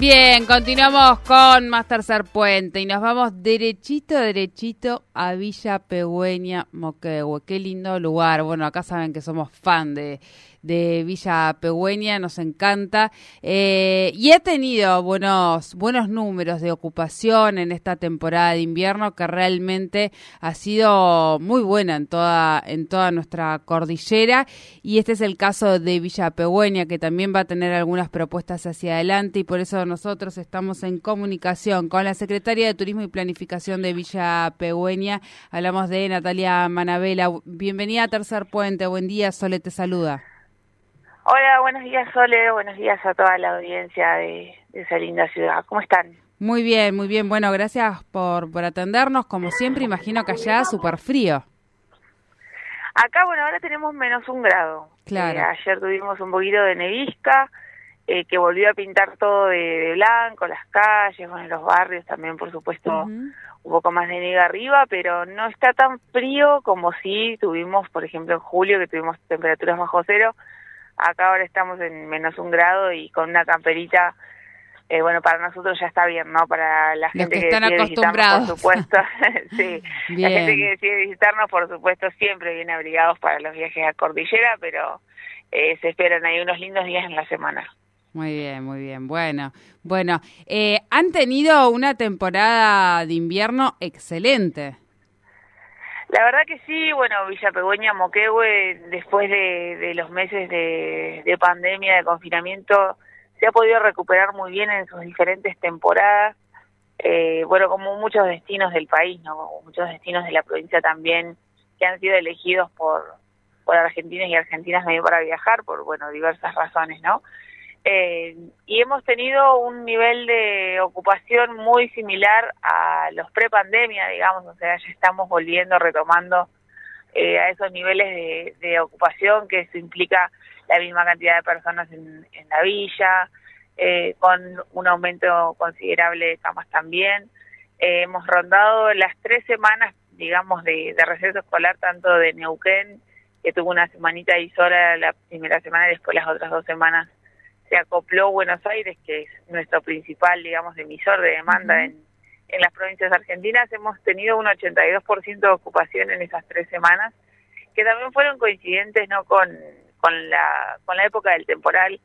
Bien, continuamos con más tercer puente y nos vamos derechito, derechito a Villa Pegüeña, Moquehue. Qué lindo lugar. Bueno, acá saben que somos fan de, de Villa Pegüeña, nos encanta. Eh, y ha tenido buenos, buenos números de ocupación en esta temporada de invierno que realmente ha sido muy buena en toda, en toda nuestra cordillera. Y este es el caso de Villa Pegüeña, que también va a tener algunas propuestas hacia adelante y por eso nosotros estamos en comunicación con la Secretaria de Turismo y Planificación de Villa Pegüeña. Hablamos de Natalia Manabela. Bienvenida a Tercer Puente. Buen día, Sole te saluda. Hola, buenos días Sole, buenos días a toda la audiencia de, esa linda ciudad. ¿Cómo están? Muy bien, muy bien. Bueno, gracias por, por atendernos. Como siempre, imagino que allá súper frío. Acá, bueno, ahora tenemos menos un grado. Claro. Eh, ayer tuvimos un poquito de nevisca, eh, que volvió a pintar todo de, blanco, las calles, bueno, los barrios también, por supuesto, un poco más de nieve arriba, pero no está tan frío como si tuvimos, por ejemplo, en julio, que tuvimos temperaturas bajo cero Acá ahora estamos en menos un grado y con una camperita, eh, bueno, para nosotros ya está bien, ¿no? Para la gente que, que están acostumbrados. por supuesto, sí. La gente que decide visitarnos, por supuesto, siempre viene abrigados para los viajes a Cordillera, pero eh, se esperan ahí unos lindos días en la semana. Muy bien, muy bien. Bueno, bueno, eh, han tenido una temporada de invierno excelente. La verdad que sí, bueno, Villa Pegüeña, Moquehue, después de, los meses de, pandemia, de confinamiento, se ha podido recuperar muy bien en sus diferentes temporadas. Eh, bueno, como muchos destinos del país, ¿no? Muchos destinos de la provincia también que han sido elegidos por, por argentinos y argentinas también para viajar, por, bueno, diversas razones, ¿no? Eh, y hemos tenido un nivel de ocupación muy similar a los pre-pandemia, digamos, o sea, ya estamos volviendo, retomando eh, a esos niveles de, ocupación, que eso implica la misma cantidad de personas en, la villa, eh, con un aumento considerable de camas también. hemos rondado las tres semanas, digamos, de, de receso escolar, tanto de Neuquén, que tuvo una semanita ahí sola la primera semana y después las otras dos semanas se acopló Buenos Aires, que es nuestro principal, digamos, emisor de demanda en, en las provincias argentinas. Hemos tenido un 82% de ocupación en esas tres semanas, que también fueron coincidentes no con, con, la, con la época del temporal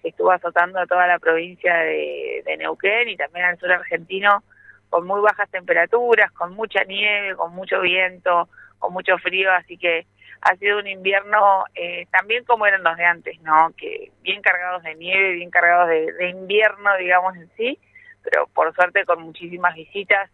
que estuvo azotando a toda la provincia de, de Neuquén y también al sur argentino, con muy bajas temperaturas, con mucha nieve, con mucho viento, con mucho frío, así que ha sido un invierno eh, también como eran los de antes, ¿no? Que bien cargados de nieve, bien cargados de, invierno, digamos en sí, pero por suerte con muchísimas visitas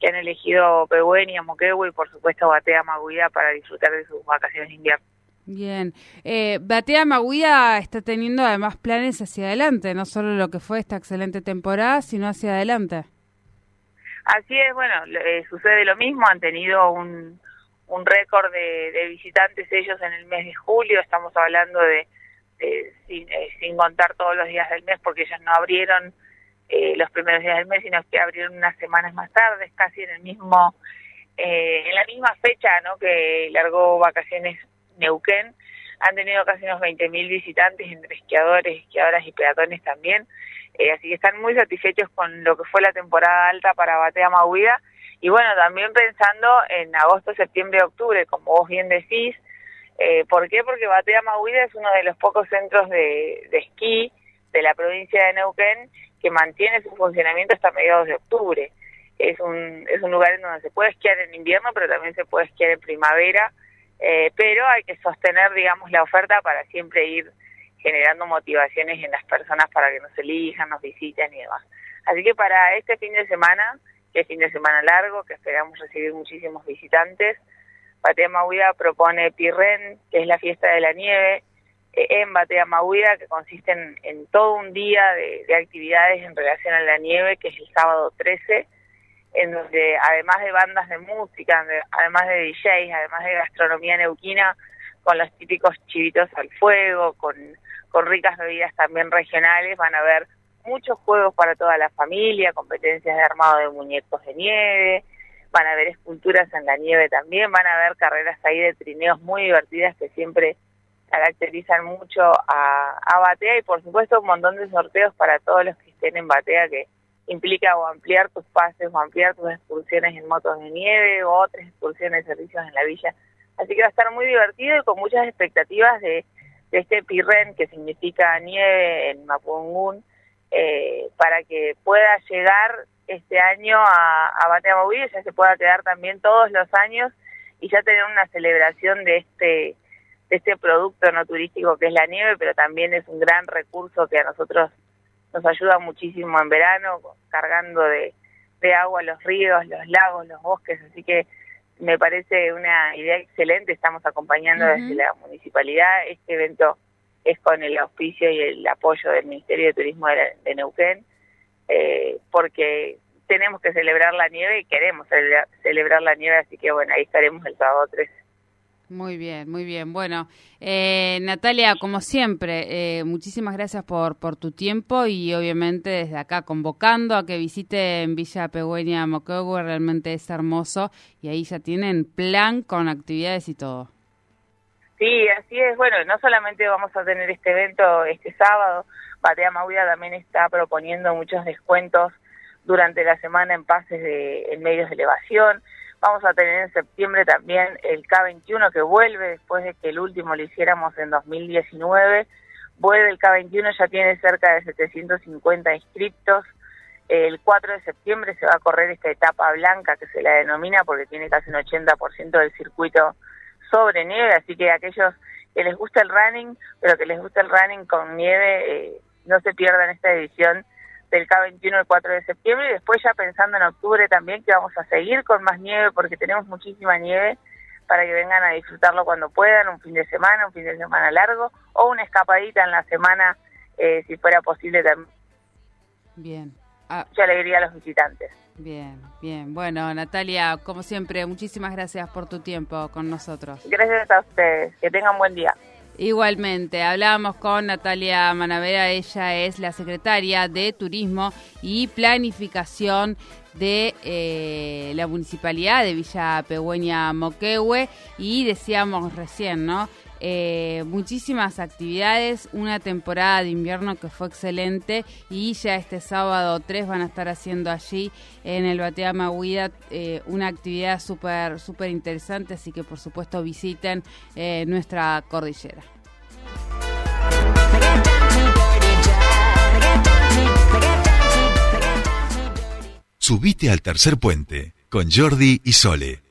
que han elegido Pehuen Moquehue y por supuesto Batea Maguida para disfrutar de sus vacaciones de invierno. Bien, eh, Batea Maguida está teniendo además planes hacia adelante, no solo lo que fue esta excelente temporada, sino hacia adelante. Así es, bueno, eh, sucede lo mismo, han tenido un, un récord de, visitantes ellos en el mes de julio, estamos hablando de, sin, eh, sin, contar todos los días del mes porque ellos no abrieron eh, los primeros días del mes, sino que abrieron unas semanas más tarde, casi en el mismo, eh, en la misma fecha ¿no? que largó vacaciones Neuquén, han tenido casi unos 20.000 visitantes entre esquiadores, esquiadoras y peatones también, así que están muy satisfechos con lo que fue la temporada alta para Batea Mahuida y bueno, también pensando en agosto, septiembre, octubre, como vos bien decís, eh, ¿por qué? Porque Batea Mahuida es uno de los pocos centros de, esquí de la provincia de Neuquén que mantiene su funcionamiento hasta mediados de octubre. Es un, es un lugar en donde se puede esquiar en invierno, pero también se puede esquiar en primavera, eh, pero hay que sostener, digamos, la oferta para siempre ir generando motivaciones en las personas para que nos elijan, nos visiten y demás. Así que para este fin de semana que fin de semana largo, que esperamos recibir muchísimos visitantes. Patea Mahuida propone Pirren, que es la fiesta de la nieve, en Batea Mahuida, que consisten en todo un día de, de, actividades en relación a la nieve, que es el sábado 13, en donde además de bandas de música, además de DJs, además de gastronomía neuquina, con los típicos chivitos al fuego, con, con ricas bebidas también regionales, van a haber muchos juegos para toda la familia, competencias de armado de muñecos de nieve, van a haber esculturas en la nieve también, van a haber carreras ahí de trineos muy divertidas que siempre caracterizan mucho a, a Batea y por supuesto un montón de sorteos para todos los que estén en Batea que implica o ampliar tus pases o ampliar tus excursiones en motos de nieve o otras excursiones de servicios en la villa. Así que va a estar muy divertido y con muchas expectativas de, de este Pirren que significa nieve en Mapungún eh, para que pueda llegar este año a, a Batea ya se pueda quedar también todos los años y ya tener una celebración de este de este producto no turístico que es la nieve, pero también es un gran recurso que a nosotros nos ayuda muchísimo en verano, cargando de, de agua los ríos, los lagos, los bosques, así que me parece una idea excelente, estamos acompañando desde la municipalidad, este evento es con el auspicio y el apoyo del Ministerio de Turismo de, Neuquén, eh, porque tenemos que celebrar la nieve y queremos celebrar, celebrar la nieve, así que bueno, ahí estaremos el sábado 13. Muy bien, muy bien. Bueno, eh, Natalia, como siempre, eh, muchísimas gracias por, por tu tiempo y obviamente desde acá convocando a que visiten Villa Pegüeña Moquegua, realmente es hermoso y ahí ya tienen plan con actividades y todo. Sí, así es. Bueno, no solamente vamos a tener este evento este sábado, Batea Mauida también está proponiendo muchos descuentos durante la semana en pases de en medios de elevación. Vamos a tener en septiembre también el K21 que vuelve después de que el último lo hiciéramos en 2019. Vuelve el K21, ya tiene cerca de 750 inscriptos. El 4 de septiembre se va a correr esta etapa blanca que se la denomina porque tiene casi un 80% del circuito sobre nieve, así que aquellos que les gusta el running, pero que les gusta el running con nieve, eh, no se pierdan esta edición del K21 el 4 de septiembre y después ya pensando en octubre también que vamos a seguir con más nieve porque tenemos muchísima nieve para que vengan a disfrutarlo cuando puedan, un fin de semana, un fin de semana largo o una escapadita en la semana eh, si fuera posible también. Bien. Ah. Mucha alegría a los visitantes. Bien, bien. Bueno, Natalia, como siempre, muchísimas gracias por tu tiempo con nosotros. Gracias a ustedes. Que tengan buen día. Igualmente, hablábamos con Natalia Manavera, ella es la secretaria de Turismo y Planificación de eh, la Municipalidad de Villa Pegüeña Moquehue y decíamos recién, ¿no? Eh, muchísimas actividades, una temporada de invierno que fue excelente y ya este sábado 3 van a estar haciendo allí en el Batea Maguida eh, una actividad súper súper interesante, así que por supuesto visiten eh, nuestra cordillera. Subite al tercer puente con Jordi y Sole.